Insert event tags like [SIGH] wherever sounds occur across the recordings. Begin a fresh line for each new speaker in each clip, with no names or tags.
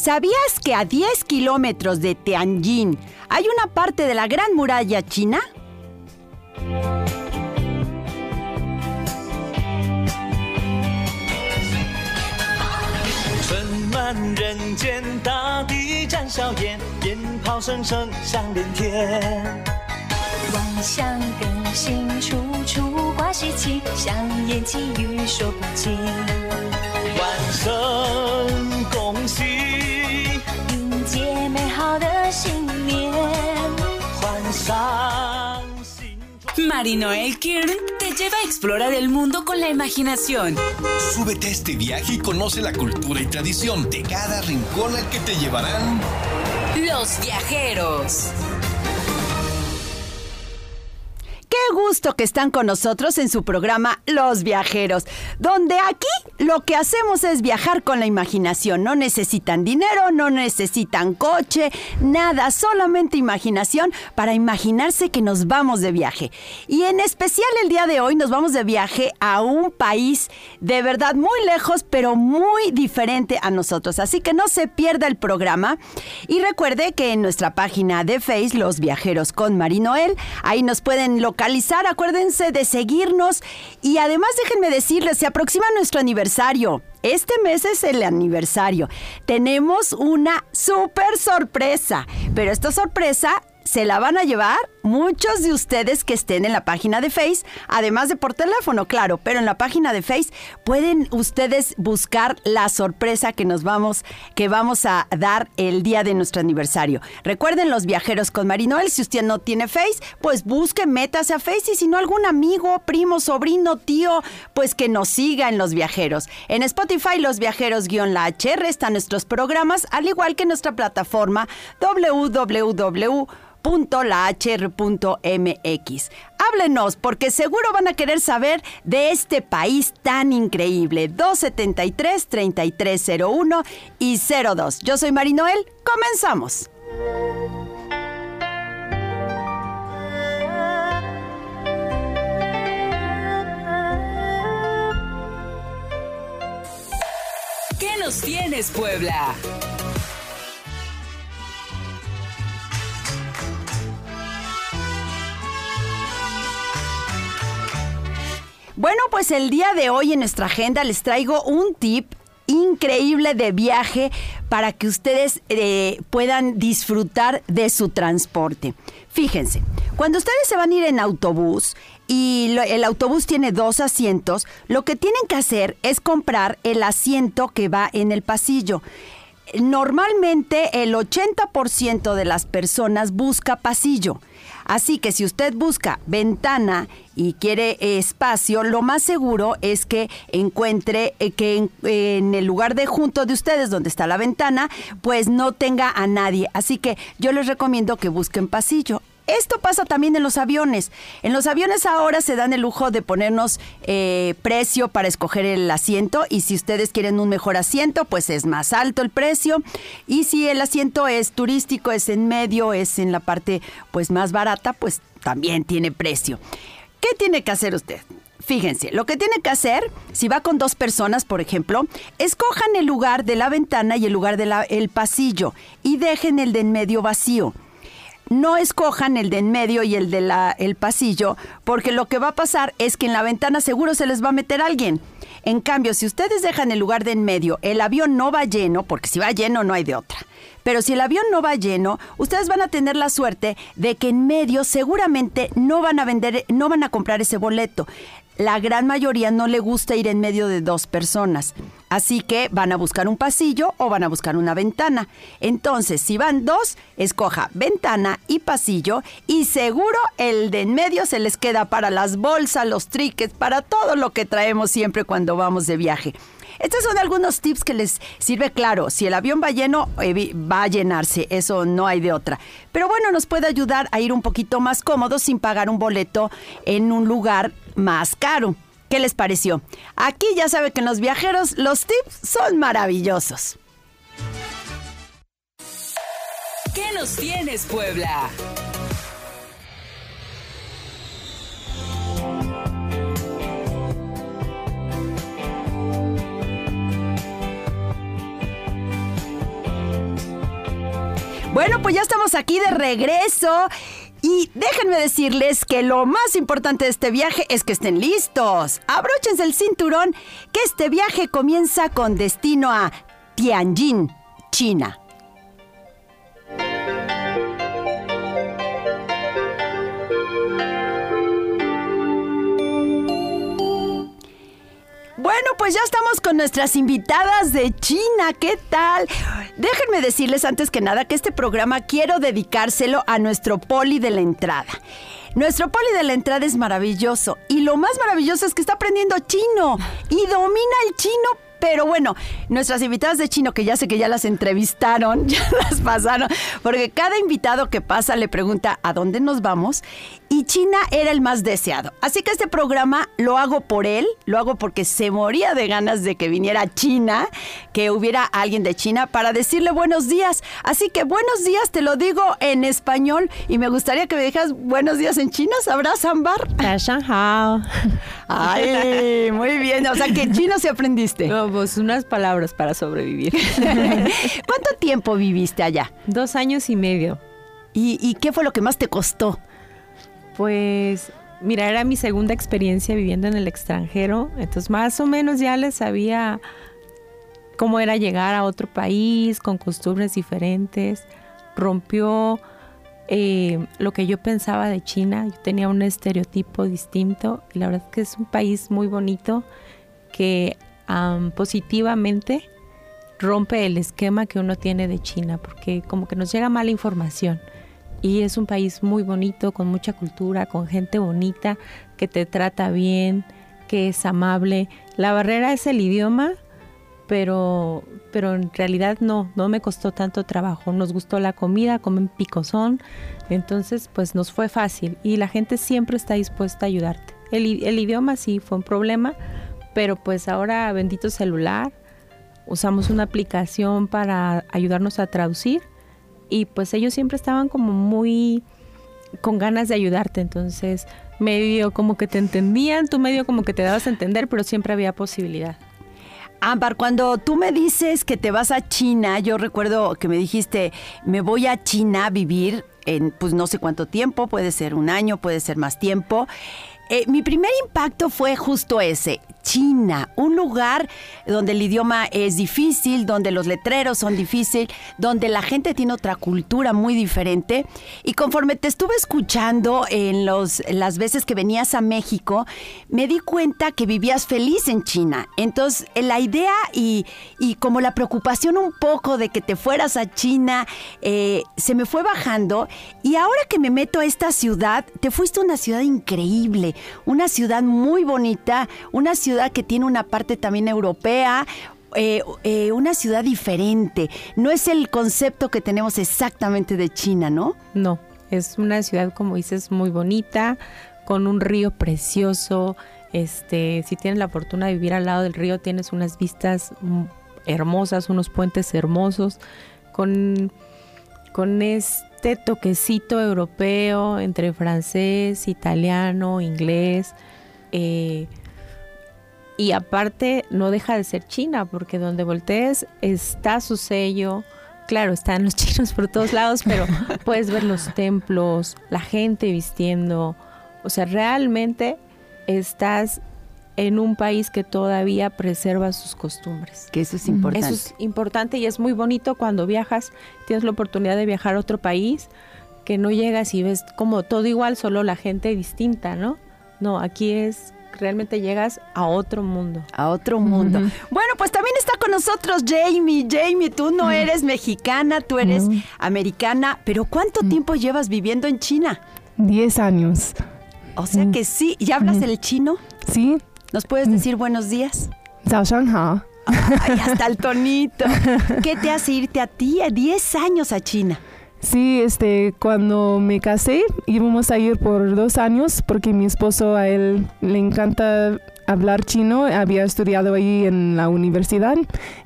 ¿Sabías que a 10 kilómetros de Tianjin hay una parte de la Gran Muralla China?
Marinoel Kirn te lleva a explorar el mundo con la imaginación.
Súbete a este viaje y conoce la cultura y tradición de cada rincón al que te llevarán
los viajeros.
Gusto que están con nosotros en su programa Los Viajeros, donde aquí lo que hacemos es viajar con la imaginación. No necesitan dinero, no necesitan coche, nada, solamente imaginación para imaginarse que nos vamos de viaje. Y en especial el día de hoy nos vamos de viaje a un país de verdad muy lejos, pero muy diferente a nosotros. Así que no se pierda el programa. Y recuerde que en nuestra página de Face, Los Viajeros con Marinoel, ahí nos pueden localizar acuérdense de seguirnos y además déjenme decirles, se aproxima nuestro aniversario. Este mes es el aniversario. Tenemos una súper sorpresa, pero esta sorpresa se la van a llevar muchos de ustedes que estén en la página de Face, además de por teléfono, claro, pero en la página de Face pueden ustedes buscar la sorpresa que nos vamos, que vamos a dar el día de nuestro aniversario. Recuerden los viajeros con Marinoel, si usted no tiene Face, pues busque, métase a Face y si no algún amigo, primo, sobrino, tío, pues que nos siga en los viajeros. En Spotify los viajeros-la HR están nuestros programas, al igual que nuestra plataforma www .lahr.mx. Háblenos porque seguro van a querer saber de este país tan increíble. 273 3301 y 02. Yo soy Marinoel. Comenzamos.
¿Qué nos tienes, Puebla?
Bueno, pues el día de hoy en nuestra agenda les traigo un tip increíble de viaje para que ustedes eh, puedan disfrutar de su transporte. Fíjense, cuando ustedes se van a ir en autobús y el autobús tiene dos asientos, lo que tienen que hacer es comprar el asiento que va en el pasillo. Normalmente el 80% de las personas busca pasillo. Así que si usted busca ventana y quiere espacio, lo más seguro es que encuentre eh, que en, en, el lugar de junto de ustedes, donde está la ventana, pues no tenga a nadie. Así que yo les recomiendo que busquen pasillo. Esto pasa también en los aviones. En los aviones ahora se dan el lujo de ponernos eh, precio para escoger el asiento y si ustedes quieren un mejor asiento, pues es más alto el precio. Y si el asiento es turístico, es en medio, es en la parte pues más barata, pues también tiene precio. ¿Qué tiene que hacer usted? Fíjense, lo que tiene que hacer, si va con dos personas, por ejemplo, escojan el lugar de la ventana y el lugar del pasillo y dejen el de en medio vacío no escojan el de en medio y el de el pasillo, porque lo que va a pasar es que en la ventana seguro se les va a meter alguien. En cambio, si ustedes dejan el lugar de en medio, el avión no va lleno, porque si va lleno no hay de otra. Pero si el avión no va lleno, ustedes van a tener la suerte de que en medio seguramente no van a vender, no van a comprar ese boleto la gran mayoría no le gusta ir en medio de dos personas. Así que van a buscar un pasillo o van a buscar una ventana. Entonces, si van dos, escoja ventana y pasillo y seguro el de en medio se les queda para las bolsas, los triques, para todo lo que traemos siempre cuando vamos de viaje. Estos son algunos tips que les sirve claro. Si el avión va lleno, va a llenarse. Eso no hay de otra. Pero bueno, nos puede ayudar a ir un poquito más cómodo sin pagar un boleto en un lugar más caro. ¿Qué les pareció? Aquí ya sabe que en los viajeros los tips son maravillosos.
¿Qué nos tienes, Puebla?
Bueno, pues ya estamos aquí de regreso. Y déjenme decirles que lo más importante de este viaje es que estén listos. Abróchense el cinturón, que este viaje comienza con destino a Tianjin, China. Bueno, pues ya estamos con nuestras invitadas de China. ¿Qué tal? Déjenme decirles antes que nada que este programa quiero dedicárselo a nuestro poli de la entrada. Nuestro poli de la entrada es maravilloso y lo más maravilloso es que está aprendiendo chino y domina el chino pero bueno, nuestras invitadas de chino, que ya sé que ya las entrevistaron, [LAUGHS] ya las pasaron, porque cada invitado que pasa le pregunta a dónde nos vamos y China era el más deseado. Así que este programa lo hago por él, lo hago porque se moría de ganas de que viniera China, que hubiera alguien de China para decirle buenos días. Así que buenos días te lo digo en español y me gustaría que me dijeras buenos días en chino, ¿sabrás, Ambar? Ay, muy bien, o sea que chino se aprendiste.
No, pues unas palabras para sobrevivir. [LAUGHS]
¿Cuánto tiempo viviste allá?
Dos años y medio.
¿Y, qué fue lo que más te costó?
Pues, mira, era mi segunda experiencia viviendo en el extranjero, entonces más o menos ya les sabía cómo era llegar a otro país con costumbres diferentes. Rompió eh, lo que yo pensaba de China. Yo tenía un estereotipo distinto y la verdad es que es un país muy bonito que positivamente rompe el esquema que uno tiene de China, porque como que nos llega mala información. Y es un país muy bonito, con mucha cultura, con gente bonita, que te trata bien, que es amable. La barrera es el idioma, pero, pero en realidad no, no me costó tanto trabajo. Nos gustó la comida, comen picosón, entonces pues nos fue fácil y la gente siempre está dispuesta a ayudarte. El, el idioma sí fue un problema, pero pues ahora bendito celular, usamos una aplicación para ayudarnos a traducir y pues ellos siempre estaban como muy con ganas de ayudarte, entonces medio como que te entendían, tú medio como que te dabas a entender, pero siempre había posibilidad.
Ámbar, cuando tú me dices que te vas a China, yo recuerdo que me dijiste, me voy a China a vivir en pues no sé cuánto tiempo, puede ser un año, puede ser más tiempo. Eh, mi primer impacto fue justo ese. China, un lugar donde el idioma es difícil, donde los letreros son difíciles, donde la gente tiene otra cultura muy diferente. Y conforme te estuve escuchando en los, las veces que venías a México, me di cuenta que vivías feliz en China. Entonces, la idea y, como la preocupación un poco de que te fueras a China, eh, se me fue bajando. Y ahora que me meto a esta ciudad, te fuiste a una ciudad increíble, una ciudad muy bonita, una ciudad que tiene una parte también europea, eh, eh, una ciudad diferente. No es el concepto que tenemos exactamente de China, ¿no?
No, es una ciudad, como dices, muy bonita, con un río precioso. Este, si tienes la fortuna de vivir al lado del río, tienes unas vistas hermosas, unos puentes hermosos, con, con este toquecito europeo entre francés, italiano, inglés. Eh, y aparte no deja de ser China, porque donde voltees está su sello. Claro, están los [LAUGHS] chinos por todos lados, pero [LAUGHS] puedes ver los templos, la gente vistiendo. O sea, realmente estás en un país que todavía preserva sus costumbres.
Que eso es importante.
Eso es importante y es muy bonito cuando viajas, tienes la oportunidad de viajar a otro país, que no llegas y ves como todo igual, solo la gente distinta, ¿no? No, aquí es realmente llegas a otro mundo.
A otro mundo. Bueno, pues también está con nosotros Jamie. Jamie, tú no eres mexicana, tú eres americana, pero ¿cuánto tiempo llevas viviendo en China?
Diez años.
O sea que sí, ¿y hablas el chino?
Sí.
¿Nos puedes decir buenos días?
Hao.
Ay, hasta el [LAUGHS] tonito. ¿Qué te hace irte a ti a 10 años a China?
Sí, este, cuando me casé íbamos a ir por dos años porque mi esposo a él le encanta hablar chino, había estudiado ahí en la universidad,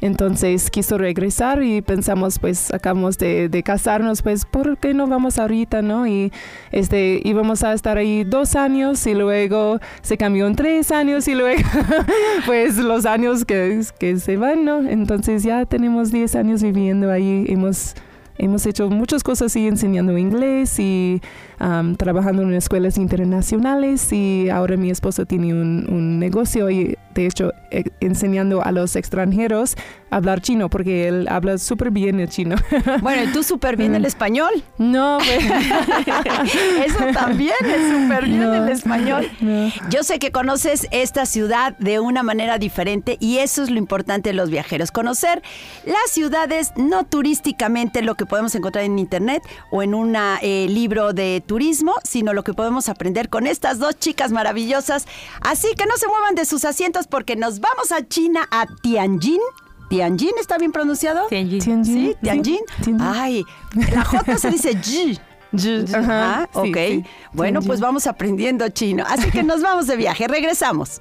entonces quiso regresar y pensamos pues acabamos de, casarnos, pues ¿por qué no vamos ahorita, no? Y este íbamos a estar ahí dos años y luego se cambió en tres años y luego [LAUGHS] pues los años que, se van, ¿no? Entonces ya tenemos diez años viviendo ahí, hemos hemos hecho muchas cosas y enseñando inglés y um, trabajando en escuelas internacionales y ahora mi esposo tiene un, un negocio y de hecho e- enseñando a los extranjeros a hablar chino porque él habla súper bien el chino. [LAUGHS]
Bueno, y tú súper bien el español.
no, pues, [LAUGHS]
Eso también es súper bien
No.
el español.
no.
Yo sé que conoces esta ciudad de una manera diferente y eso es lo importante de los viajeros, conocer las ciudades no turísticamente lo que podemos encontrar en internet o en un libro de turismo, sino lo que podemos aprender con estas dos chicas maravillosas. Así que no se muevan de sus asientos porque nos vamos a China, a Tianjin. ¿Tianjin está bien pronunciado?
Tianjin.
Tianjin.
Sí, Tianjin.
Tianjin.
Ay, la J se dice [LAUGHS] Ji.
Ajá,
Ah,
sí,
ok.
sí.
Bueno,
Tianjin.
pues vamos aprendiendo chino. Así que nos vamos de viaje. Regresamos.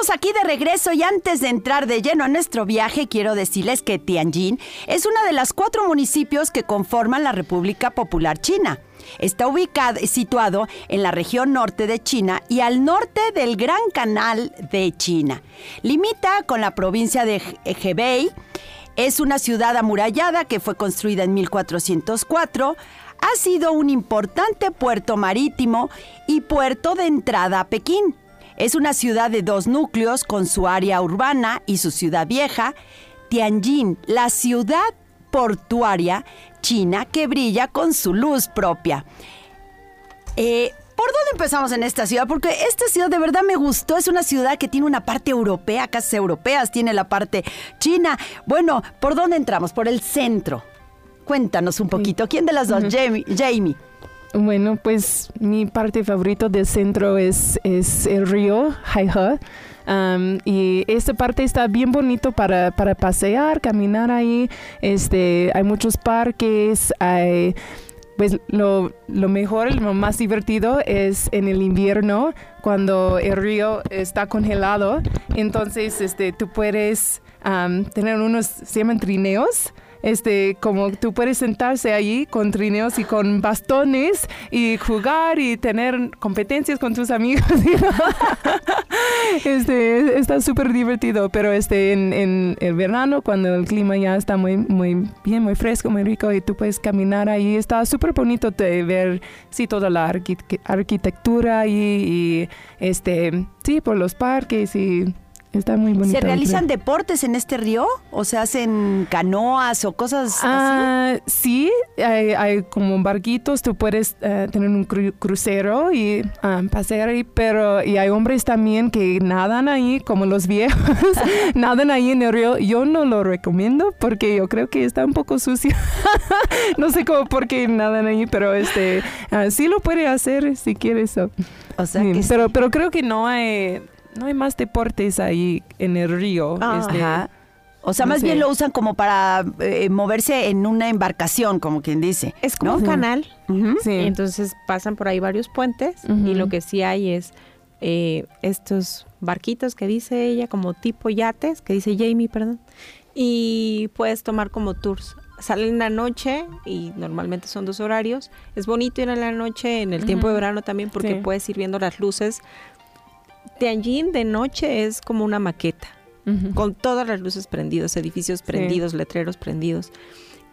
Estamos aquí de regreso y antes de entrar de lleno a nuestro viaje, quiero decirles que Tianjin es uno de los cuatro municipios que conforman la República Popular China. Está ubicado, situado en la región norte de China y al norte del Gran Canal de China. Limita con la provincia de Je- Hebei. Es una ciudad amurallada que fue construida en 1404. Ha sido un importante puerto marítimo y puerto de entrada a Pekín. Es una ciudad de dos núcleos con su área urbana y su ciudad vieja. Tianjin, la ciudad portuaria china que brilla con su luz propia. Eh, ¿Por dónde empezamos en esta ciudad? Porque esta ciudad de verdad me gustó. Es una ciudad que tiene una parte europea, casas europeas, tiene la parte china. Bueno, ¿por dónde entramos? Por el centro. Cuéntanos un poquito. ¿Quién de las dos? Jamie. Jamie.
Bueno, pues mi parte favorita del centro es, es el río Haihe. Um, y esta parte está bien bonito para, para pasear, caminar ahí. Este, hay muchos parques, hay pues lo, lo mejor, lo más divertido es en el invierno cuando el río está congelado. Entonces, este, tú puedes am, tener unos, se trineos. Este, como tú puedes sentarse allí con trineos y con bastones y jugar y tener competencias con tus amigos. [LAUGHS] este, está súper divertido, pero este, en, el verano, cuando el clima ya está muy, muy bien, muy fresco, muy rico y tú puedes caminar ahí, está súper bonito de ver, sí, toda la arqui- arquitectura y, y, este, sí, por los parques y está muy bonito.
¿Se realizan deportes en este río? ¿O se hacen canoas o cosas así?
Ah, sí, hay, hay como barquitos, tú puedes eh, tener un cru- crucero y ah, pasear ahí, pero y hay hombres también que nadan ahí, como los viejos, [LAUGHS] nadan ahí en el río. Yo no lo recomiendo porque yo creo que está un poco sucio. [LAUGHS] no sé cómo por qué nadan ahí, pero este ah, sí lo puede hacer si quieres. so.
O sea
Sí,
que
pero, pero creo que no hay, no hay más deportes ahí en el río. este,
Ajá. O sea,
no
más
sé.
bien lo usan como para eh, moverse en una embarcación, como quien dice.
Es como
¿no?
un canal.
Sí.
Y entonces pasan por ahí varios puentes y lo que sí hay es eh, estos barquitos que dice ella, como tipo yates, que dice Jamie, perdón, y puedes tomar como tours. Salen en la noche y normalmente son dos horarios. Es bonito ir en la noche, en el tiempo de verano también, porque
Sí.
puedes ir viendo las luces. Tianjin de noche es como una maqueta con todas las luces prendidas, edificios prendidos, letreros prendidos.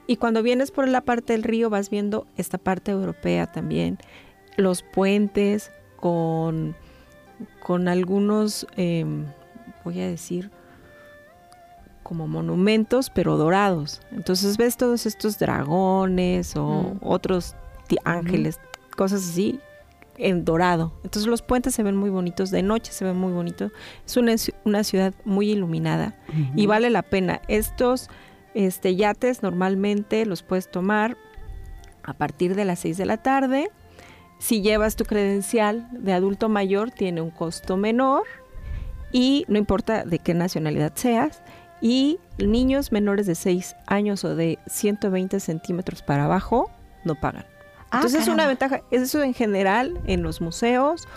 Y cuando vienes por la parte del río vas viendo esta parte europea también, los puentes con, con algunos, em, voy a decir, como monumentos, pero dorados. Entonces ves todos estos dragones o
Mm.
otros ángeles, cosas así, en dorado. Entonces los puentes se ven muy bonitos, de noche se ven muy bonitos. Es una, una ciudad muy iluminada y vale la pena. Estos este, yates normalmente los puedes tomar a partir de las 6 de la tarde Si llevas tu credencial de adulto mayor, tiene un costo menor y no importa de qué nacionalidad seas. Y niños menores de 6 años o de 120 centímetros para abajo no pagan.
Ah,
Entonces es una ventaja, eso en general en los museos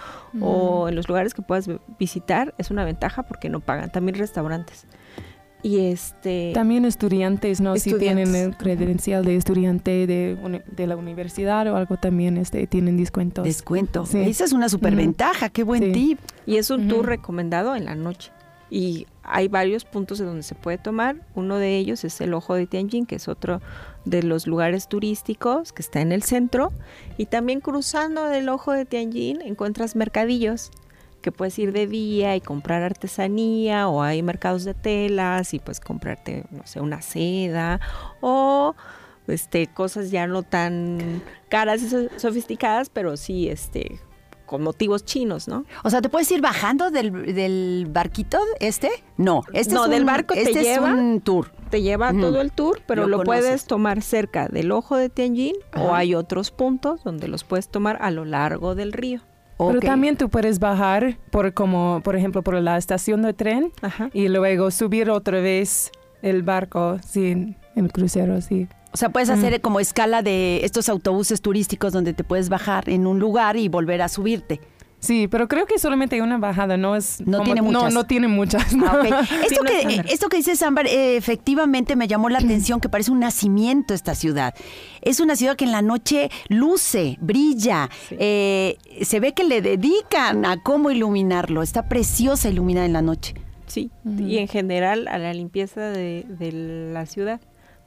o en los lugares que puedas visitar es una ventaja porque no pagan, también restaurantes. Y este
También estudiantes, ¿no? Si tienen el
Estudiantes.
credencial de estudiante de, de la universidad o algo, también este, tienen descuentos.
Descuento.
Sí.
Esa es una superventaja, qué buen
Sí.
tip.
Y es un tour recomendado en la noche. Y hay varios puntos de donde se puede tomar. Uno de ellos es el Ojo de Tianjin, que es otro de los lugares turísticos que está en el centro. Y también cruzando del Ojo de Tianjin encuentras mercadillos que puedes ir de día y comprar artesanía o hay mercados de telas y pues comprarte, no sé, una seda o este cosas ya no tan caras y so- sofisticadas, pero sí este con motivos chinos, ¿no?
O sea, ¿te puedes ir bajando del, del barquito este? No, este
No,
es un,
del barco te
este
lleva.
es un tour.
Te lleva todo el tour, pero
Lo
puedes tomar cerca del ojo de Tianjin o hay otros puntos donde los puedes tomar a lo largo del río.
Pero también tú puedes bajar por como, por ejemplo, por la estación de tren
Ajá.
y luego subir otra vez el barco, sí, en el crucero, sí.
O sea, puedes hacer como escala de estos autobuses turísticos donde te puedes bajar en un lugar y volver a subirte.
Sí, pero creo que solamente hay una bajada, no es
No
como-
tiene muchas.
No, no tiene muchas.
Ah. [LAUGHS] Esto, que, esto que dices, Ámbar, eh, efectivamente me llamó la [CLEARS THROAT] atención que parece un nacimiento esta ciudad. Es una ciudad que en la noche luce, brilla,
Sí.
eh, se ve que le dedican a cómo iluminarlo. Está preciosa iluminada en la noche.
Sí, y en general a la limpieza de, de la ciudad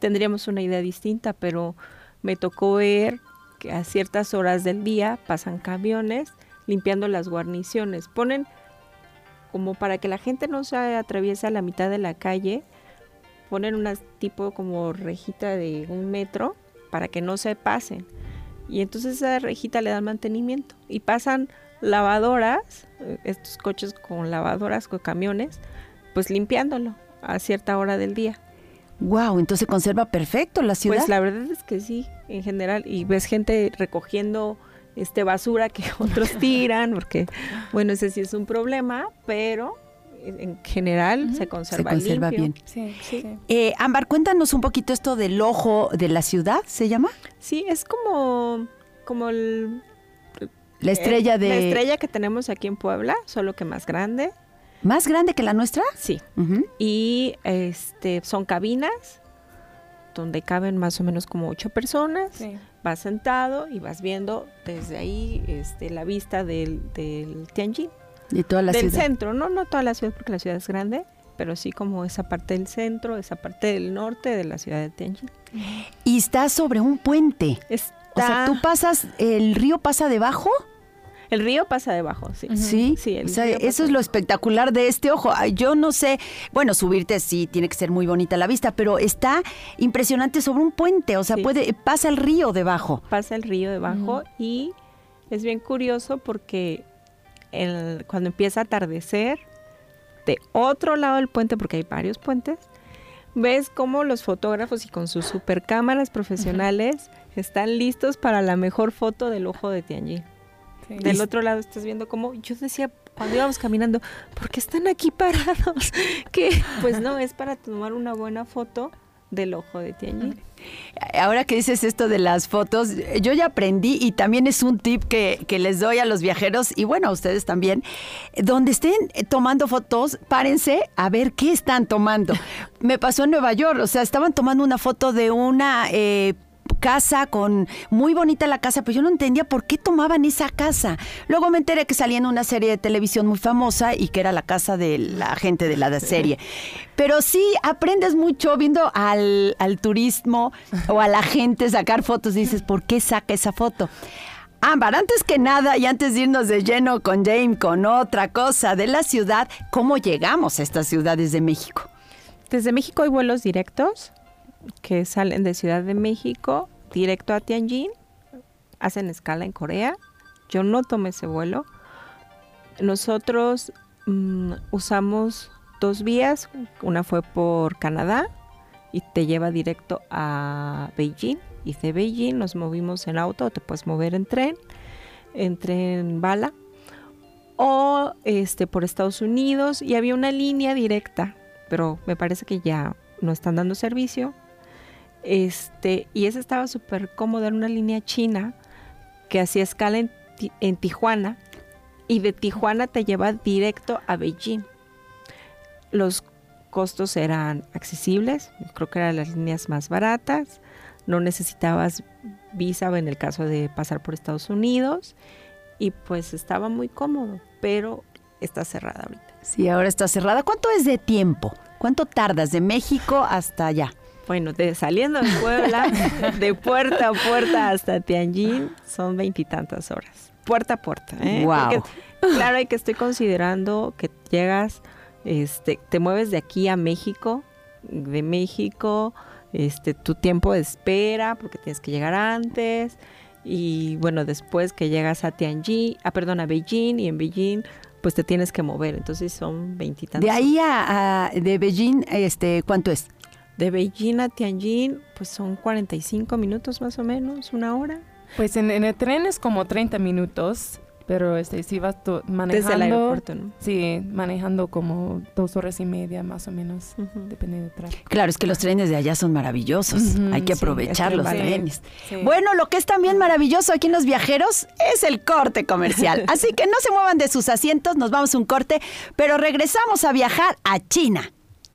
tendríamos una idea distinta, pero me tocó ver que a ciertas horas del día pasan camiones limpiando las guarniciones. Ponen como para que la gente no se atraviese a la mitad de la calle, ponen unas tipo como rejita de un metro para que no se pasen. Y entonces esa rejita le dan mantenimiento. Y pasan lavadoras, eh, estos coches con lavadoras, con camiones, pues limpiándolo a cierta hora del día.
Wow, entonces se conserva perfecto la ciudad.
Pues la verdad es que sí, en general. Y ves gente recogiendo este basura que [LAUGHS] otros tiran, porque bueno, ese sí es un problema, pero en en general se
se
conserva,
conserva
limpio.
bien.
Sí, sí.
Eh, Ámbar, cuéntanos un poquito esto del ojo de la ciudad, ¿se llama?
Sí, es como, como el,
La estrella
eh,
de...
la estrella que tenemos aquí en Puebla, solo que más grande.
¿Más grande que la nuestra?
Sí. Y este son cabinas donde caben más o menos como ocho personas.
Sí.
Vas sentado y vas viendo desde ahí este, la vista del, del Tianjin.
De toda la
del
ciudad.
centro, no, no toda la ciudad porque la ciudad es grande, pero sí como esa parte del centro, esa parte del norte de la ciudad de Tianjin.
Y está sobre un puente.
Está,
O sea, tú pasas, el río pasa debajo.
El río pasa debajo, sí.
Sí,
Sí, el
o sea,
río
eso es lo espectacular de este ojo. Ay, Yo no sé, bueno, subirte sí tiene que ser muy bonita la vista, pero está impresionante sobre un puente, o sea,
Sí.
puede pasa el río debajo.
pasa el río debajo y es bien curioso porque el- cuando empieza a atardecer, de otro lado del puente, porque hay varios puentes, ves cómo los fotógrafos y con sus super cámaras profesionales están listos para la mejor foto del ojo de Tianjin.
Sí.
Del otro lado estás viendo cómo yo decía cuando íbamos caminando, ¿por qué están aquí parados? [LAUGHS] Que pues no, es para tomar una buena foto del ojo de Tianjin.
Ahora que dices esto de las fotos, yo ya aprendí y también es un tip que, que les doy a los viajeros y bueno, a ustedes también. Donde estén eh, tomando fotos, párense a ver qué están tomando. [LAUGHS] Me pasó en Nueva York, o sea, estaban tomando una foto de una... eh, casa con muy bonita la casa, pero yo no entendía por qué tomaban esa casa. Luego me enteré que salía en una serie de televisión muy famosa y que era la casa de la gente de la serie. Pero sí aprendes mucho viendo al, al turismo o a la gente sacar fotos dices, ¿por qué saca esa foto? Ámbar, antes que nada y antes de irnos de lleno con James, con otra cosa de la ciudad, ¿cómo llegamos a estas ciudades de México?
Desde México hay vuelos directos que salen de Ciudad de México directo a Tianjin, hacen escala en Corea. Yo no tomé ese vuelo. Nosotros mm, usamos dos vías, una fue por Canadá y te lleva directo a Beijing y de Beijing nos movimos en auto, te puedes mover en tren. en bala o este por Estados Unidos y había una línea directa, pero me parece que ya no están dando servicio. Este, y esa estaba súper cómoda, era una línea china que hacía escala en, en Tijuana y de Tijuana te lleva directo a Beijing. Los costos eran accesibles, creo que eran las líneas más baratas, no necesitabas visa en el caso de pasar por Estados Unidos y pues estaba muy cómodo, pero está cerrada ahorita.
Sí, ahora está cerrada. ¿Cuánto es de tiempo? ¿Cuánto tardas de México hasta allá?
Bueno, de, saliendo de Puebla, [LAUGHS] de puerta a puerta hasta Tianjin, son veintitantas horas. Puerta a puerta. ¿eh? Porque, claro, hay que estoy considerando que llegas, este, te mueves de aquí a México, de México, este, tu tiempo de espera, porque tienes que llegar antes. Y bueno, después que llegas a Tianjin, ah, perdón, a Beijing, y en Beijing, pues te tienes que mover. Entonces son veintitantas.
De ahí a, a- de Beijing, este, ¿cuánto es?
De Beijing a Tianjin, pues son 45 minutos más o menos, una hora.
Pues en, en el tren es como 30 minutos, pero este, si vas to- manejando...
Desde el aeropuerto, ¿no?
Sí, manejando como dos horas y media más o menos,
Ujú.
depende del tráfico.
Claro, es que los trenes de allá son maravillosos. Hay que
sí,
aprovechar
que
los
vale.
trenes.
Sí.
Bueno, lo que es también maravilloso aquí en Los Viajeros es el corte comercial. [LAUGHS] Así que no se muevan de sus asientos, nos vamos a un corte, pero regresamos a viajar a China.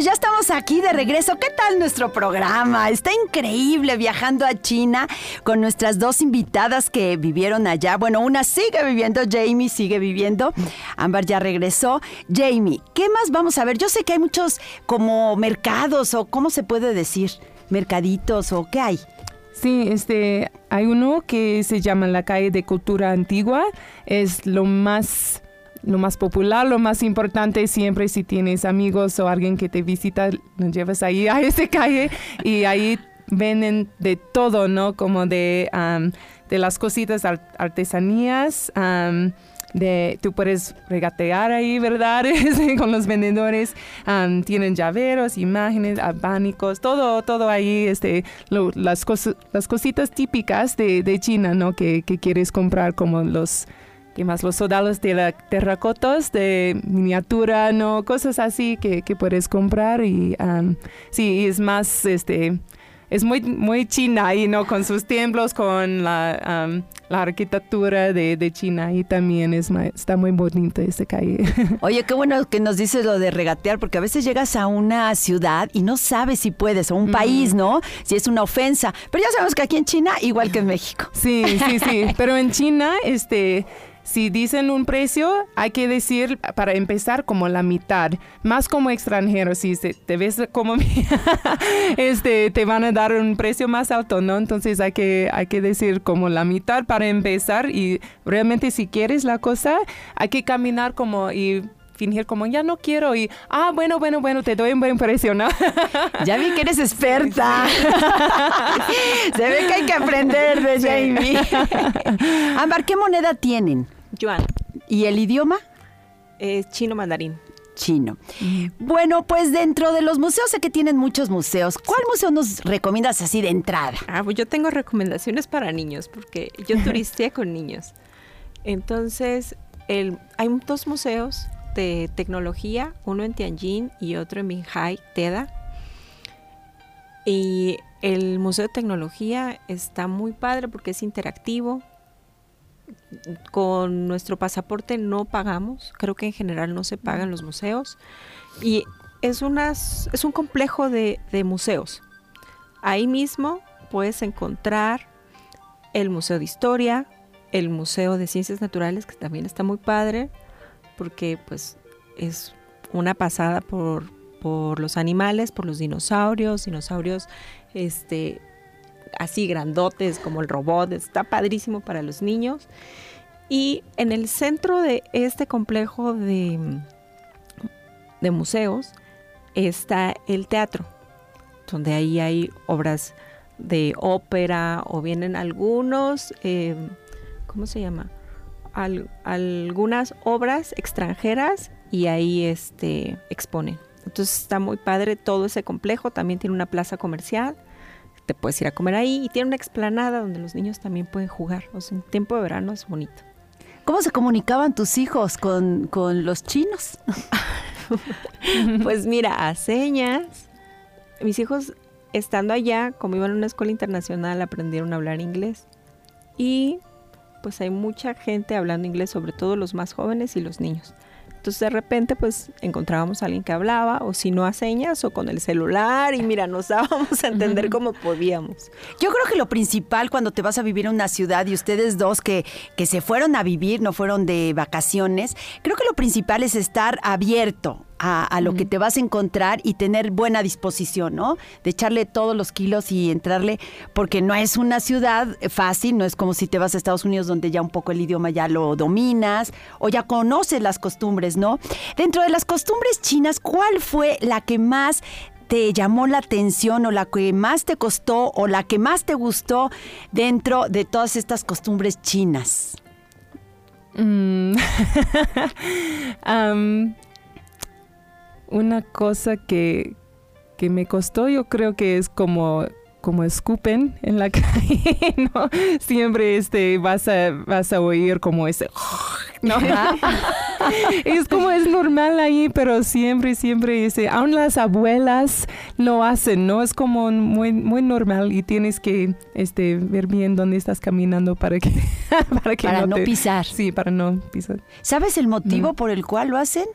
Pues ya estamos aquí de regreso. ¿Qué tal nuestro programa? Está increíble viajando a China con nuestras dos invitadas que vivieron allá. Bueno, una sigue viviendo, Jamie sigue viviendo. Ámbar ya regresó. Jamie, ¿qué más vamos a ver? Yo sé que hay muchos como mercados o cómo se puede decir, mercaditos o qué hay.
Sí, este, hay uno que se llama la calle de cultura antigua. Es lo más, lo más popular, lo más importante siempre si tienes amigos o alguien que te visita, lo llevas ahí a [LAUGHS] esa calle y ahí venden de todo, ¿no? Como de, de las cositas ar- artesanías. de, tú puedes regatear ahí, ¿verdad? [LAUGHS] Con los vendedores. tienen llaveros, imágenes, abanicos, todo, todo ahí, este, las, las cositas típicas de, de China, ¿no? Que, que quieres comprar, como los, ¿qué más? Los sodalos de la terracotas de miniatura, ¿no? Cosas así que, que puedes comprar y am, sí, es más, este, es muy, muy China ahí, ¿no? Con sus templos, con la, arquitectura de, de China y también es está muy bonita esta calle. [LAUGHS]
Oye, qué bueno que nos dices lo de regatear, porque a veces llegas a una ciudad y no sabes si puedes, o un país, ¿no? Si es una ofensa. Pero ya sabemos que aquí en China, igual que en México.
Sí, sí, sí. [LAUGHS] Pero en China, este, si dicen un precio, hay que decir para empezar como la mitad. Más como extranjero, si te ves como [LAUGHS] este, te van a dar un precio más alto, ¿no? Entonces hay que, hay que decir como la mitad para empezar y realmente si quieres la cosa, hay que caminar como y fingir como ya no quiero y ah bueno bueno bueno te doy un buen precio no [LAUGHS]
Ya vi que eres experta. [LAUGHS] Se ve que hay que aprender de Jamie. [LAUGHS] Ámbar, ¿qué moneda tienen?
Yuan,
¿Y el idioma?
es chino mandarín.
Chino. Bueno, pues dentro de los museos, sé que tienen muchos museos. ¿Cuál museo nos recomiendas así de entrada?
Ah, pues yo tengo recomendaciones para niños, porque yo turisté con niños. Entonces, el, hay dos museos de tecnología, uno en Tianjin y otro en Minhai, TEDA. Y el Museo de Tecnología está muy padre porque es interactivo. Con nuestro pasaporte no pagamos, creo que en general no se pagan los museos. Y es, unas, es un complejo de, de museos. Ahí mismo puedes encontrar el Museo de Historia, el Museo de Ciencias Naturales, que también está muy padre, porque pues es una pasada por, por los animales, por los dinosaurios, dinosaurios este, así grandotes como el robot, está padrísimo para los niños. Y en el centro de este complejo de, de museos está el teatro, donde ahí hay obras de ópera o vienen algunos, eh, ¿cómo se llama? Algunas obras extranjeras y ahí este, exponen. Entonces está muy padre todo ese complejo, también tiene una plaza comercial, te puedes ir a comer ahí y tiene una explanada donde los niños también pueden jugar. O sea, en tiempo de verano es bonito.
¿Cómo se comunicaban tus hijos con, con los chinos? [LAUGHS]
pues mira, a señas. Mis hijos, estando allá, como iban a una escuela internacional, aprendieron a hablar inglés. Y pues hay mucha gente hablando inglés, sobre todo los más jóvenes y los niños. Entonces de repente pues encontrábamos a alguien que hablaba o si no a señas o con el celular y mira, nos dábamos a entender cómo podíamos.
Yo creo que lo principal cuando te vas a vivir en una ciudad y ustedes dos que, que se fueron a vivir, no fueron de vacaciones, creo que lo principal es estar abierto a, lo que te vas a encontrar y tener buena disposición, ¿no? De echarle todos los kilos y entrarle, porque no es una ciudad fácil, no es como si te vas a Estados Unidos donde ya un poco el idioma ya lo dominas o ya conoces las costumbres, ¿no? Dentro de las costumbres chinas, ¿cuál fue la que más te llamó la atención o la que más te costó o la que más te gustó dentro de todas estas costumbres chinas?
Mm. [LAUGHS] una cosa que, me costó, yo creo que es como como escupen en la [LAUGHS] calle, ¿no? Siempre este, vas, a, vas a oír como ese... [LAUGHS] ¿no? [LAUGHS] es como es normal ahí, pero siempre, siempre, ese, aún las abuelas lo hacen, ¿no? Es como muy, muy normal y tienes que este, ver bien dónde estás caminando para que,
para que no, pisar.
Sí, para no pisar.
¿Sabes el motivo por el cual lo hacen?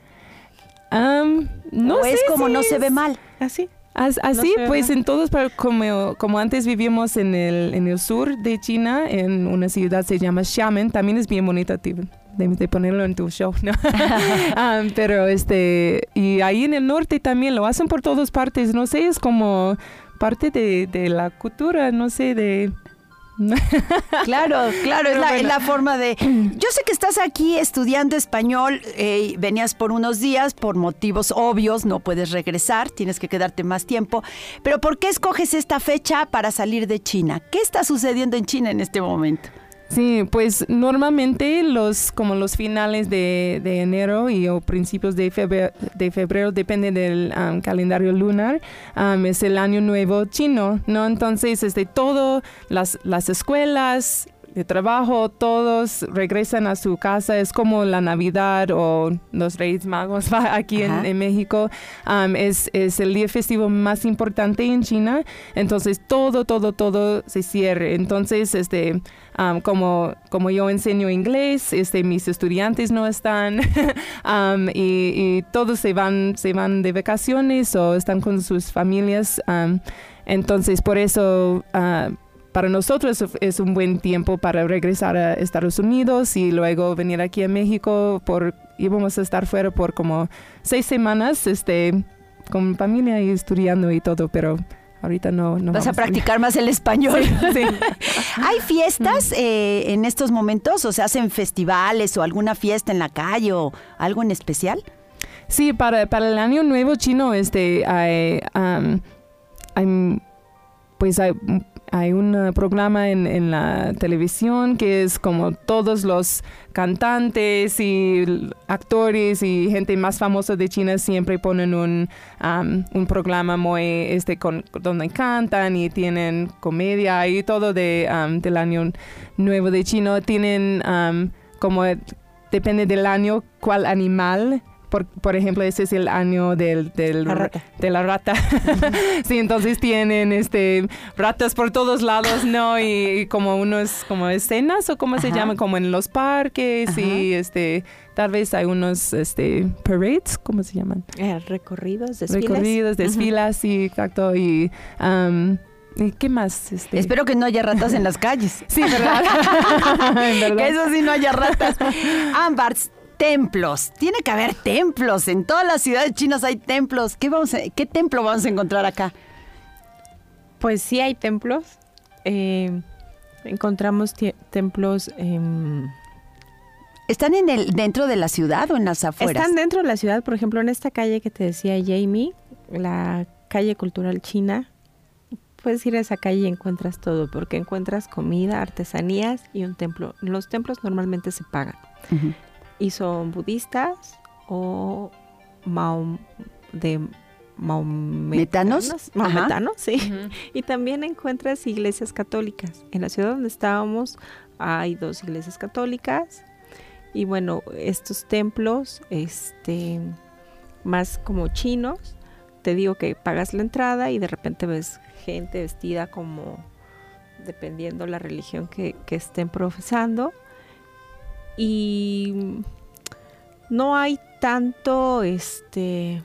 No
¿O es como no se ve mal?
Así. Así, pues en todos, como, como antes vivíamos en el, en el sur de China, en una ciudad se llama Xiamen, también es bien bonita, de, de ponerlo en tu show, ¿no? [LAUGHS] pero este, y ahí en el norte también lo hacen por todas partes, no sé, es como parte de, de la cultura, no sé, de
claro, claro, es la, forma de... [CLEARS THROAT] Yo sé que estás aquí estudiando español, eh, venías por unos días, por motivos obvios, no puedes regresar, tienes que quedarte más tiempo, pero ¿por qué escoges esta fecha para salir de China? ¿Qué está sucediendo en China en este momento?
Sí, pues normalmente los como los finales de, enero y o principios de febrero, de febrero depende del calendario lunar, um, es el año nuevo chino, ¿no? Entonces, este, todo, las, las escuelas, de trabajo, todos regresan a su casa, es como la Navidad o los Reyes Magos [LAUGHS] aquí en, México, es, es, el día festivo más importante en China, entonces todo, todo, todo se cierra. Entonces, este, como, como yo enseño inglés, este, mis estudiantes no están [LAUGHS] y, todos se van, se van de vacaciones o están con sus familias. entonces, por eso... Uh, para nosotros es un buen tiempo para regresar a Estados Unidos y luego venir aquí a México por íbamos a estar fuera por como seis semanas este con familia y estudiando y todo pero ahorita no, no
vas a practicar más el español.
Sí, [LAUGHS]
hay fiestas eh, en estos momentos o se hacen festivales o alguna fiesta en la calle o algo en especial
sí para, para el año nuevo chino este hay, hay pues hay hay un programa en, la televisión que es como todos los cantantes y actores y gente más famosa de China siempre ponen un, un programa muy este con, donde cantan y tienen comedia y todo de, del año nuevo de Chino tienen como depende del año cuál animal por, ejemplo, ese es el año del, del de la rata. [LAUGHS] sí, entonces tienen este ratas por todos lados, ¿no? Y, como unos como escenas o cómo se llama, como en los parques y este tal vez hay unos este parades, ¿cómo se llaman?
Eh, recorridos, desfiles.
Recorridos, desfilas, sí, exacto. Y ¿Y qué más? Este?
Espero que no haya ratas en las calles.
Sí, ¿verdad? [LAUGHS] [LAUGHS]
Que eso sí no haya ratas. Ámbar, templos. Tiene que haber templos. En todas las ciudades chinas hay templos. ¿Qué, vamos a- qué templo vamos a encontrar acá?
Pues sí hay templos. Eh, encontramos templos. em,
¿Están en el, dentro de la ciudad o en las afueras?
están dentro de la ciudad, por ejemplo, en esta calle que te decía Jamie, la calle cultural china. Puedes ir a esa calle y encuentras todo, porque encuentras comida, artesanías y un templo. Los templos normalmente se pagan. Y son budistas o maom- de maometanos.
¿Metanos?
Maometanos, sí. Y también encuentras iglesias católicas. En la ciudad donde estábamos hay dos iglesias católicas. Y bueno, estos templos, este, más como chinos, te digo que pagas la entrada y de repente ves gente vestida como dependiendo la religión que, que estén profesando. Y no hay tanto este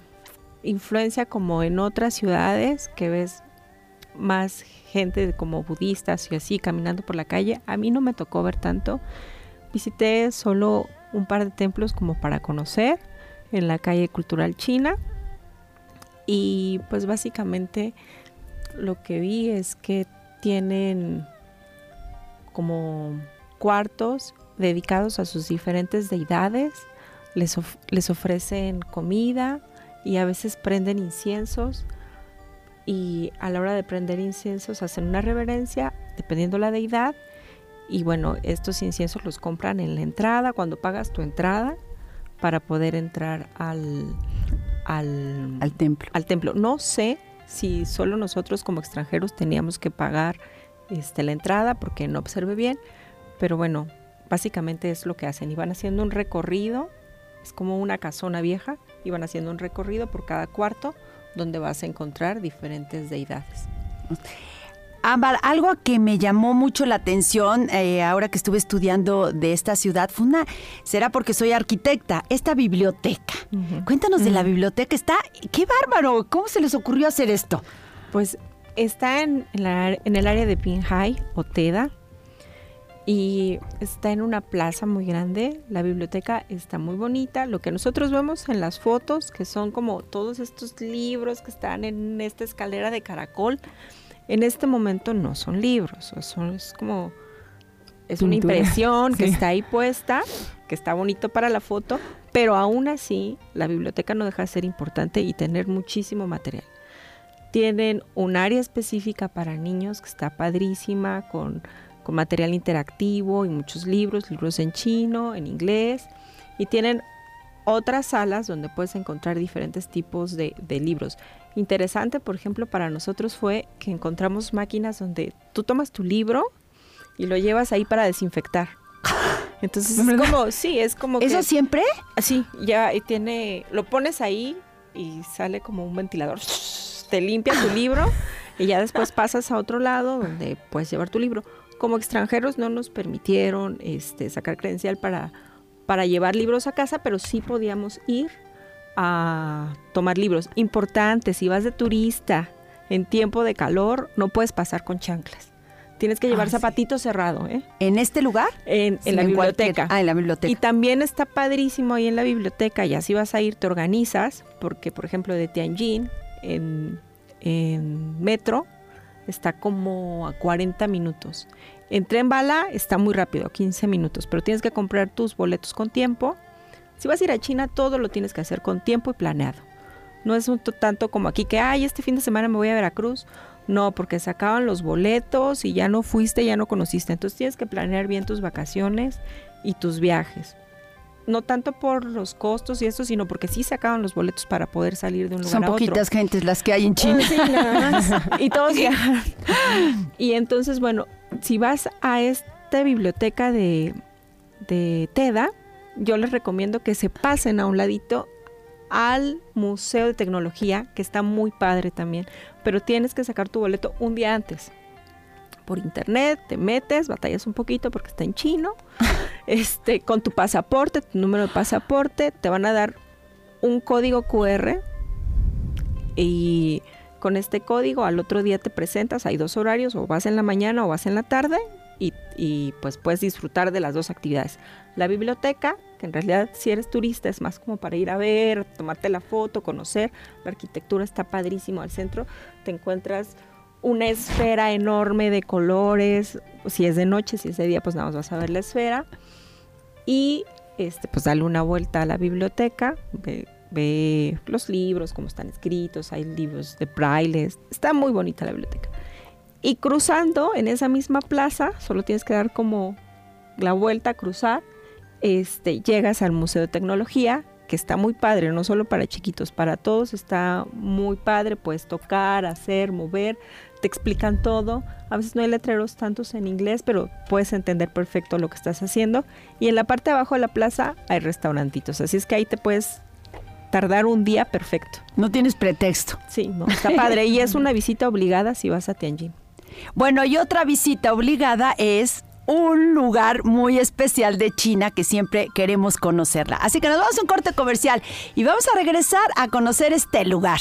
influencia como en otras ciudades que ves más gente como budistas y así caminando por la calle. A mí no me tocó ver tanto. Visité solo un par de templos como para conocer en la calle cultural china. Y pues básicamente lo que vi es que tienen como cuartos dedicados a sus diferentes deidades. Les, of- les ofrecen comida y a veces prenden inciensos. Y a la hora de prender inciensos hacen una reverencia dependiendo la deidad. Y bueno, estos inciensos los compran en la entrada, cuando pagas tu entrada, para poder entrar al, al,
Al templo.
al templo. No sé si solo nosotros como extranjeros teníamos que pagar este, la entrada porque no observé bien, pero bueno, básicamente es lo que hacen. Iban haciendo un recorrido, es como una casona vieja, iban haciendo un recorrido por cada cuarto donde vas a encontrar diferentes deidades.
Ámbar, algo que me llamó mucho la atención eh, ahora que estuve estudiando de esta ciudad fue una, será porque soy arquitecta, esta biblioteca. Cuéntanos de la biblioteca, está, qué bárbaro, ¿cómo se les ocurrió hacer esto?
Pues está en, en la- en el área de Pinhai o Teda y está en una plaza muy grande. La biblioteca está muy bonita. Lo que nosotros vemos en las fotos, que son como todos estos libros que están en esta escalera de caracol, en este momento no son libros, son, es como es una impresión [LAUGHS] que
Sí.
está ahí puesta, que está bonito para la foto, pero aún así la biblioteca no deja de ser importante y tener muchísimo material. Tienen un área específica para niños que está padrísima, con, con material interactivo y muchos libros, libros en chino, en inglés. Y tienen otras salas donde puedes encontrar diferentes tipos de, de libros. Interesante, por ejemplo, para nosotros fue que encontramos máquinas donde tú tomas tu libro y lo llevas ahí para desinfectar. [LAUGHS] Entonces es como, sí, es como que...
¿Eso siempre?
Así, ya y tiene, lo pones ahí y sale como un ventilador. Te limpia tu libro y ya después pasas a otro lado donde puedes llevar tu libro. Como extranjeros no nos permitieron este, sacar credencial para, para llevar libros a casa, pero sí podíamos ir a tomar libros. Importante, si vas de turista en tiempo de calor, no puedes pasar con chanclas. Tienes que llevar
Ah, sí.
zapatito cerrado, ¿eh?
¿En este lugar?
En, la biblioteca.
Ah, en la biblioteca.
Y también está padrísimo ahí en la biblioteca, y así vas a ir, te organizas, porque por ejemplo de Tianjin, en, en metro, está como a 40 minutos. En tren bala está muy rápido, 15 minutos, pero tienes que comprar tus boletos con tiempo. Si vas a ir a China, todo lo tienes que hacer con tiempo y planeado. No es tanto como aquí que, ay, este fin de semana me voy a Veracruz. No, porque se acaban los boletos y ya no fuiste, ya no conociste. Entonces tienes que planear bien tus vacaciones y tus viajes. No tanto por los costos y eso, sino porque sí se acaban los boletos para poder salir de un lugar
Son
a otro.
poquitas gentes las que hay en China. [LAUGHS]
Sí, nada más. y todos [LAUGHS] viajan. Y entonces, bueno, si vas a esta biblioteca de, de TEDA, yo les recomiendo que se pasen a un ladito al Museo de Tecnología, que está muy padre también, pero tienes que sacar tu boleto un día antes. Por internet, te metes, batallas un poquito porque está en chino, [LAUGHS] este, con tu pasaporte, tu número de pasaporte, te van a dar un código QR y con este código al otro día te presentas, hay dos horarios, o vas en la mañana o vas en la tarde, y, y pues puedes disfrutar de las dos actividades. La biblioteca, que en realidad si eres turista es más como para ir a ver, tomarte la foto, conocer. La arquitectura está padrísimo al centro. Te encuentras una esfera enorme de colores. Si es de noche, si es de día, pues nada más vas a ver la esfera. Y este, pues dale una vuelta a la biblioteca, ve, ve los libros, cómo están escritos, hay libros de braille. Está muy bonita la biblioteca. Y cruzando en esa misma plaza, solo tienes que dar como la vuelta, cruzar, este, llegas al Museo de Tecnología, que está muy padre, no solo para chiquitos, para todos está muy padre, puedes tocar, hacer, mover, te explican todo. A veces no hay letreros tantos en inglés, pero puedes entender perfecto lo que estás haciendo. Y en la parte de abajo de la plaza hay restaurantitos, así es que ahí te puedes tardar un día perfecto.
No tienes pretexto.
Sí, no, está padre. y es una visita obligada si vas a Tianjin.
Bueno, y otra visita obligada es un lugar muy especial de China que siempre queremos conocerla. Así que nos vamos a un corte comercial y vamos a regresar a conocer este lugar.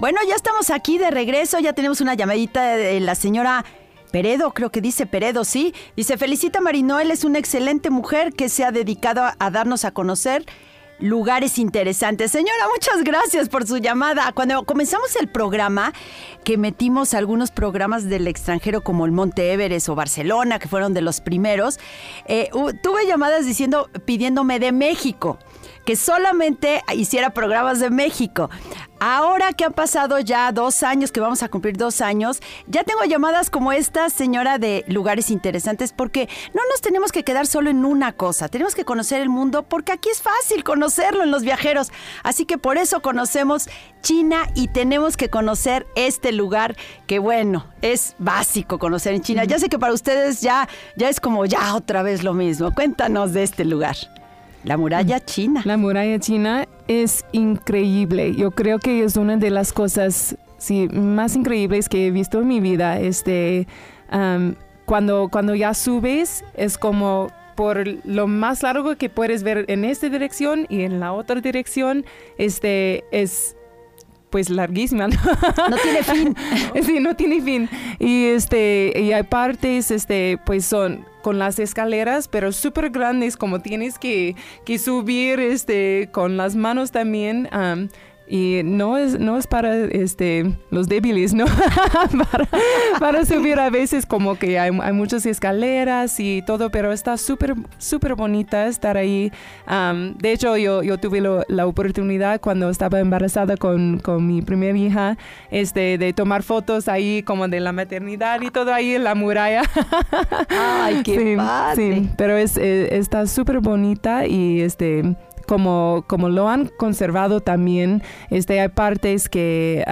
Bueno, ya estamos aquí de regreso, ya tenemos una llamadita de la señora Peredo, creo que dice Peredo, sí. Dice, felicita Marinoel, es una excelente mujer que se ha dedicado a, darnos a conocer lugares interesantes. Señora, muchas gracias por su llamada. Cuando comenzamos el programa, que metimos algunos programas del extranjero como el Monte Everest o Barcelona, que fueron de los primeros, eh, tuve llamadas diciendo, pidiéndome de México que solamente hiciera programas de México. Ahora que han pasado ya dos años, que vamos a cumplir dos años, ya tengo llamadas como esta, señora, de lugares interesantes, porque no nos tenemos que quedar solo en una cosa, tenemos que conocer el mundo, porque aquí es fácil conocerlo en los viajeros. Así que por eso conocemos China y tenemos que conocer este lugar que, bueno, es básico conocer en China. Ya sé que para ustedes ya, ya es como ya otra vez lo mismo. Cuéntanos de este lugar. La muralla china.
La muralla china es increíble. Yo creo que es una de las cosas sí, más increíbles que he visto en mi vida. Este, am, cuando, cuando ya subes, es como por lo más largo que puedes ver en esta dirección y en la otra dirección, este, es pues larguísima. ¿no?
No tiene fin. [LAUGHS]
Sí, no tiene fin. Y este, y hay partes, este, pues son con las escaleras, pero súper grandes, como tienes que, que subir, este, con las manos también. am, y no es, no es para este, los débiles, ¿no? [LAUGHS] para, para subir a veces como que hay, hay muchas escaleras y todo, pero está súper, súper bonita estar ahí. Am, de hecho, yo, yo tuve lo- la oportunidad cuando estaba embarazada con, con mi primera hija, este, de tomar fotos ahí como de la maternidad y todo ahí en la muralla.
Ay, qué [LAUGHS]
sí,
padre.
sí, pero es, está súper bonita y este como, como lo han conservado también, este hay partes que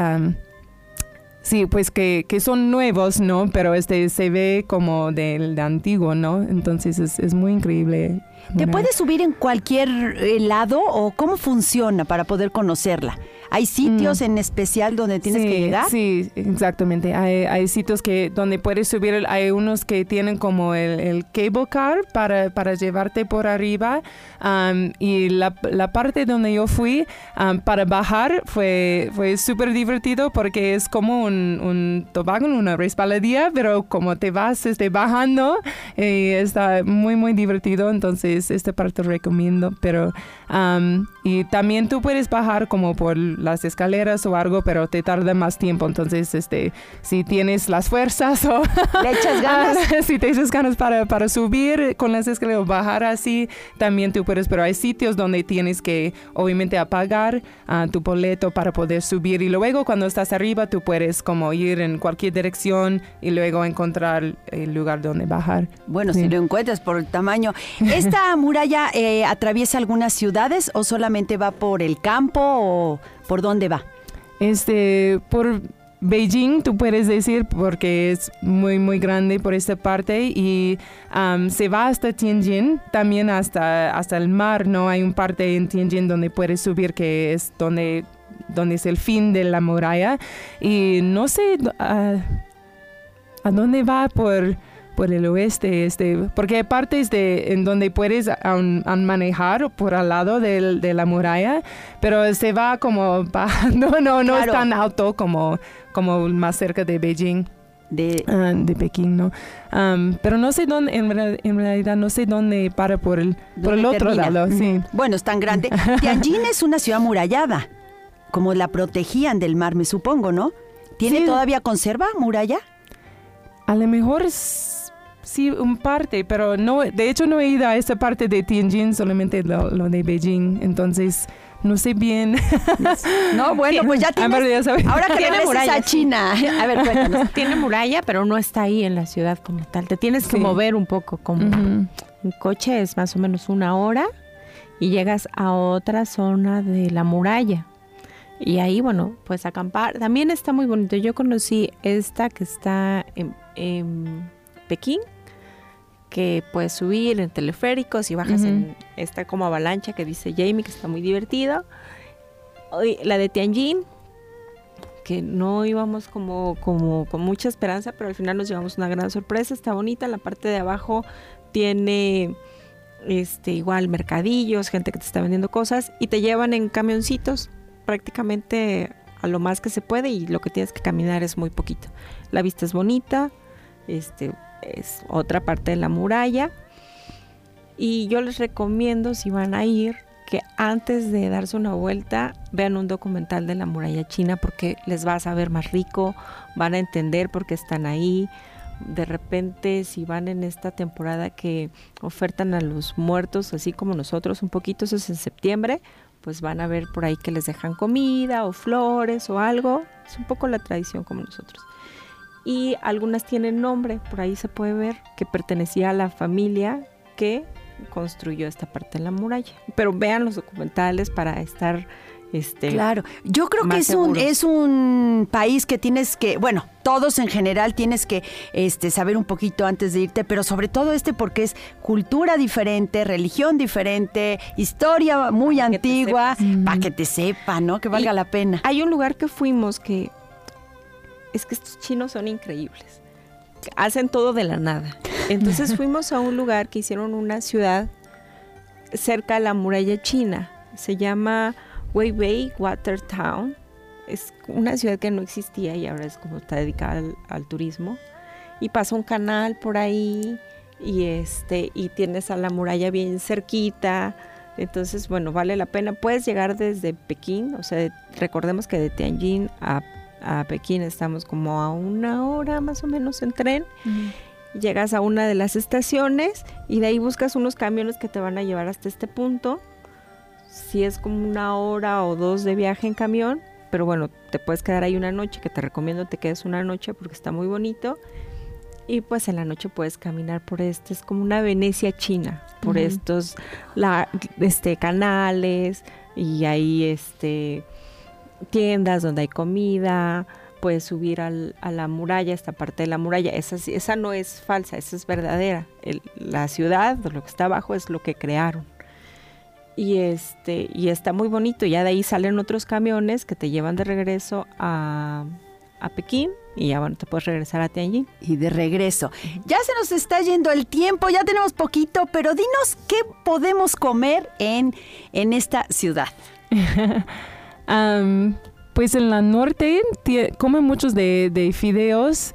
sí, pues que, que son nuevos, ¿no? Pero este se ve como del de antiguo, ¿no? Entonces es, es muy increíble.
¿Te puedes subir en cualquier eh, lado o cómo funciona para poder conocerla? ¿Hay sitios en especial donde tienes
Mm. sí,
que llegar?
Sí, exactamente. Hay, hay sitios que donde puedes subir, hay unos que tienen como el, el cable car para, para llevarte por arriba. y la, la parte donde yo fui para bajar fue, fue súper divertido porque es como un, un tobogán, una resbaladilla, pero como te vas este, bajando, y está muy, muy divertido. Entonces, esta parte recomiendo. Pero, am, y también tú puedes bajar como por las escaleras o algo, pero te tarda más tiempo. Entonces, este, si tienes las fuerzas o [LAUGHS]
¿Le echas ganas? [LAUGHS]
si te echas ganas para, para subir con las escaleras o bajar así, también tú puedes, pero hay sitios donde tienes que obviamente apagar ah, tu boleto para poder subir y luego cuando estás arriba tú puedes como ir en cualquier dirección y luego encontrar el lugar donde bajar.
Bueno,
Sí.
si lo encuentras por el tamaño. ¿Esta muralla eh, atraviesa algunas ciudades o solamente va por el campo o por dónde va?
Este, por Beijing, tú puedes decir, porque es muy, muy grande por esta parte y um, se va hasta Tianjin, también hasta, hasta el mar, ¿no? Hay un parte en Tianjin donde puedes subir que es donde, donde es el fin de la muralla y no sé ah, a dónde va por por el oeste, este, porque hay partes de, en donde puedes aún- aún manejar por al lado del- de la muralla, pero se va como [LAUGHS] bajando, no, no es
Claro.
tan alto como, como más cerca de Beijing,
De,
ah, de Pekín, ¿no? Am, pero no sé dónde, en, en realidad no sé dónde para por el, por el
¿Dónde
otro
termina?
lado, sí.
Bueno, es tan grande. Tianjin es una ciudad amurallada, como la protegían del mar, me supongo, ¿no? ¿Tiene
Sí.
todavía conserva muralla?
A lo mejor s- sí, un parte, pero no, de hecho no he ido a esa parte de Tianjin, solamente lo, lo de Beijing, entonces no sé bien.
No, [LAUGHS] bueno, pues ya tienes...
ya.
Ahora que [LAUGHS]
Tiene muralla,
a
sí.
China. A ver, cuéntanos. [LAUGHS]
Tiene muralla, pero no está ahí en la ciudad como tal. Te tienes que
Sí.
mover un poco, como un coche es más o menos una hora y llegas a otra zona de la muralla. Y ahí, bueno, pues acampar. También está muy bonito. Yo conocí esta que está en, en Pekín, que puedes subir en teleféricos y bajas en esta como avalancha que dice Jamie, que está muy divertido. Hoy, La de Tianjin, que no íbamos como, como con mucha esperanza, pero al final nos llevamos una gran sorpresa. Está bonita. La parte de abajo tiene este igual mercadillos, gente que te está vendiendo cosas y te llevan en camioncitos prácticamente a lo más que se puede y lo que tienes que caminar es muy poquito. La vista es bonita, este es otra parte de la muralla y yo les recomiendo si van a ir que antes de darse una vuelta vean un documental de la muralla china porque les va a saber más rico, van a entender por qué están ahí. De repente, si van en esta temporada que ofertan a los muertos, así como nosotros, un poquito, eso es en septiembre, pues van a ver por ahí que les dejan comida o flores o algo. Es un poco la tradición como nosotros. Y algunas tienen nombre, por ahí se puede ver que pertenecía a la familia que construyó esta parte de la muralla. Pero vean los documentales para estar este
Claro, yo creo que es un, es un país que tienes que, bueno, todos en general tienes que este, saber un poquito antes de irte, pero sobre todo este porque es cultura diferente, religión diferente, historia muy
Para
antigua, para que te sepa, ¿no? Que valga
Y
la pena.
Hay un lugar que fuimos que es que estos chinos son increíbles. Hacen todo de la nada. Entonces [LAUGHS] fuimos a un lugar que hicieron una ciudad cerca de la muralla china. Se llama Weibei Water Town. Es una ciudad que no existía y ahora es como está dedicada al, al turismo. Y pasa un canal por ahí y este y tienes a la muralla bien cerquita. Entonces, bueno, vale la pena. Puedes llegar desde Pekín, o sea, de- recordemos que de Tianjin a, a Pekín estamos como a una hora más o menos en tren. Llegas a una de las estaciones y de ahí buscas unos camiones que te van a llevar hasta este punto. Si es como una hora o dos de viaje en camión, pero bueno, te puedes quedar ahí una noche, que te recomiendo te quedes una noche porque está muy bonito. Y pues en la noche puedes caminar por este, es como una Venecia china, por estos la, este, canales y ahí este, tiendas donde hay comida, puedes subir al- a la muralla, esta parte de la muralla, esa, esa no es falsa, esa es verdadera. El- la ciudad, lo que está abajo es lo que crearon. Y este, y está muy bonito, ya de ahí salen otros camiones que te llevan de regreso a, a Pekín y ya bueno, te puedes regresar a Tianjin.
Y de regreso. Ya se nos está yendo el tiempo, ya tenemos poquito, pero dinos qué podemos comer en, en esta ciudad. [LAUGHS]
Am, pues en la norte comen muchos de, de fideos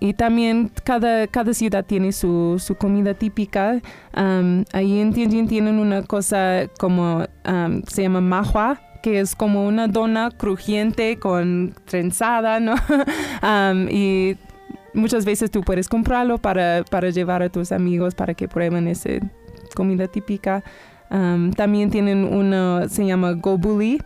y también cada, cada ciudad tiene su, comida típica. Am, ahí en Tianjin tienen una cosa como am, se llama mahua que es como una dona crujiente con trenzada, ¿no? [LAUGHS] Y muchas veces tú puedes comprarlo para, para llevar a tus amigos para que prueben esa comida típica. Am, también tienen una, se llama gobuli,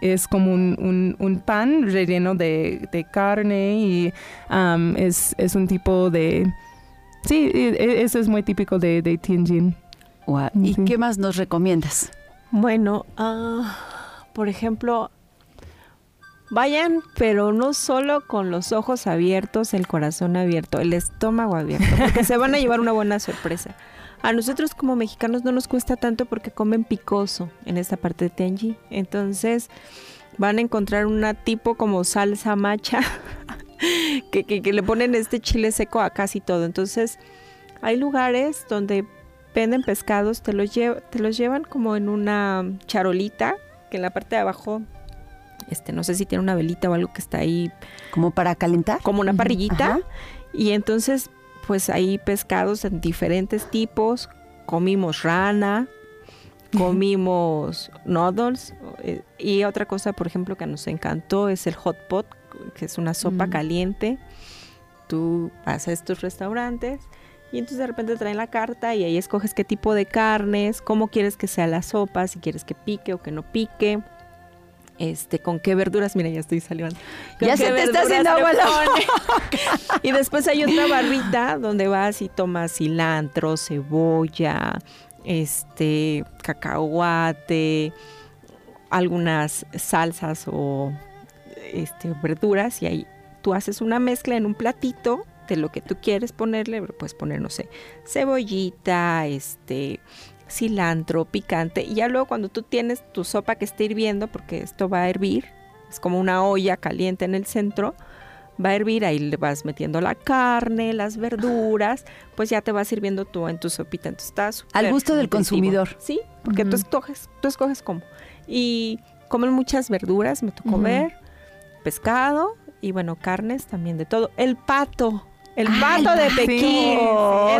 es como un, un- un pan relleno de, de carne y am, es, es un tipo de... Sí, e- e- eso es muy típico de, de Tianjin.
¿Y
Sí.
qué más nos recomiendas?
Bueno, ah, por ejemplo, Vayan, pero no solo con los ojos abiertos, el corazón abierto, el estómago abierto, porque se van a llevar una buena sorpresa. [LAUGHS] A nosotros como mexicanos no nos cuesta tanto porque comen picoso en esta parte de Tenji. Entonces van a encontrar una tipo como salsa macha [LAUGHS] que, que, que le ponen este chile seco a casi todo. Entonces hay lugares donde venden pescados, te los, te los llevan como en una charolita, que en la parte de abajo, este, no sé si tiene una velita o algo que está ahí.
¿Como para calentar?
Como una parrillita. Y entonces, pues hay pescados en diferentes tipos. Comimos rana, comimos noodles. Eh, y otra cosa, por ejemplo, que nos encantó es el hot pot, que es una sopa caliente. Tú vas a estos restaurantes y entonces de repente traen la carta y ahí escoges qué tipo de carnes, cómo quieres que sea la sopa, si quieres que pique o que no pique. Este, con qué verduras, mira, ya estoy saliendo.
Ya se te está haciendo agua [LAUGHS]
Y después hay otra barrita donde vas y tomas cilantro, cebolla, este, cacahuate, algunas salsas o este, verduras y ahí tú haces una mezcla en un platito de lo que tú quieres ponerle, puedes poner, no sé, cebollita, este, cilantro, picante, y ya luego cuando tú tienes tu sopa que está hirviendo, porque esto va a hervir, es como una olla caliente en el centro, va a hervir, ahí le vas metiendo la carne, las verduras, pues ya te va sirviendo tú en tu sopita, entonces estás
al gusto del consumidor.
Sí, porque tú escoges, tú escoges cómo. Y comen muchas verduras, me tocó ver, pescado y bueno, carnes también de todo. El pato, el pato de Pekín.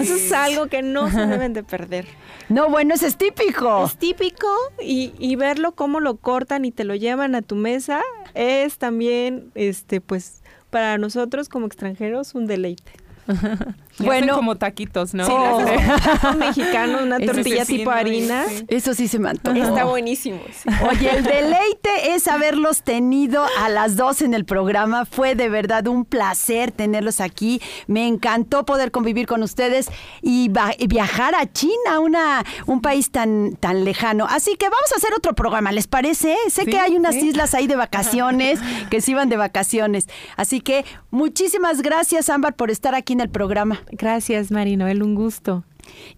Eso es algo que no se [LAUGHS] deben de perder.
No, bueno, eso es típico.
Es típico y, y, verlo cómo lo cortan y te lo llevan a tu mesa es también, este, pues, para nosotros como extranjeros un deleite. [LAUGHS]
bueno, como taquitos, ¿no?
Sí, [LAUGHS] mexicano, una tortilla tipo harina.
Eso sí se me
Está buenísimo.
Oye, el [LAUGHS] deleite es haberlos tenido a las dos en el programa. Fue de verdad un placer tenerlos aquí. Me encantó poder convivir con ustedes y viajar a China, una, un país tan, tan lejano. Así que vamos a hacer otro programa, ¿les parece? Sé que hay unas islas ahí de vacaciones, que se iban de vacaciones. Así que muchísimas gracias, Ámbar, por estar aquí en el programa.
Gracias, Marinoel, un gusto.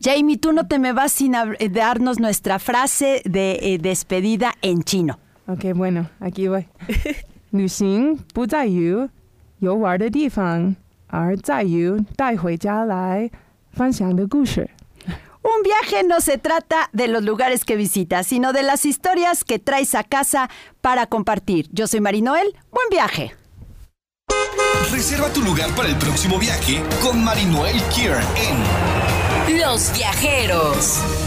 Jamie, tú no te me vas sin eh, darnos nuestra frase de eh, despedida en chino.
Ok, bueno, aquí voy. Un
viaje no se trata de los lugares que visitas, sino de las historias que traes a casa para compartir. Yo soy Marinoel, buen viaje.
Reserva tu lugar para el próximo viaje con Marinoel Kier en
Los Viajeros.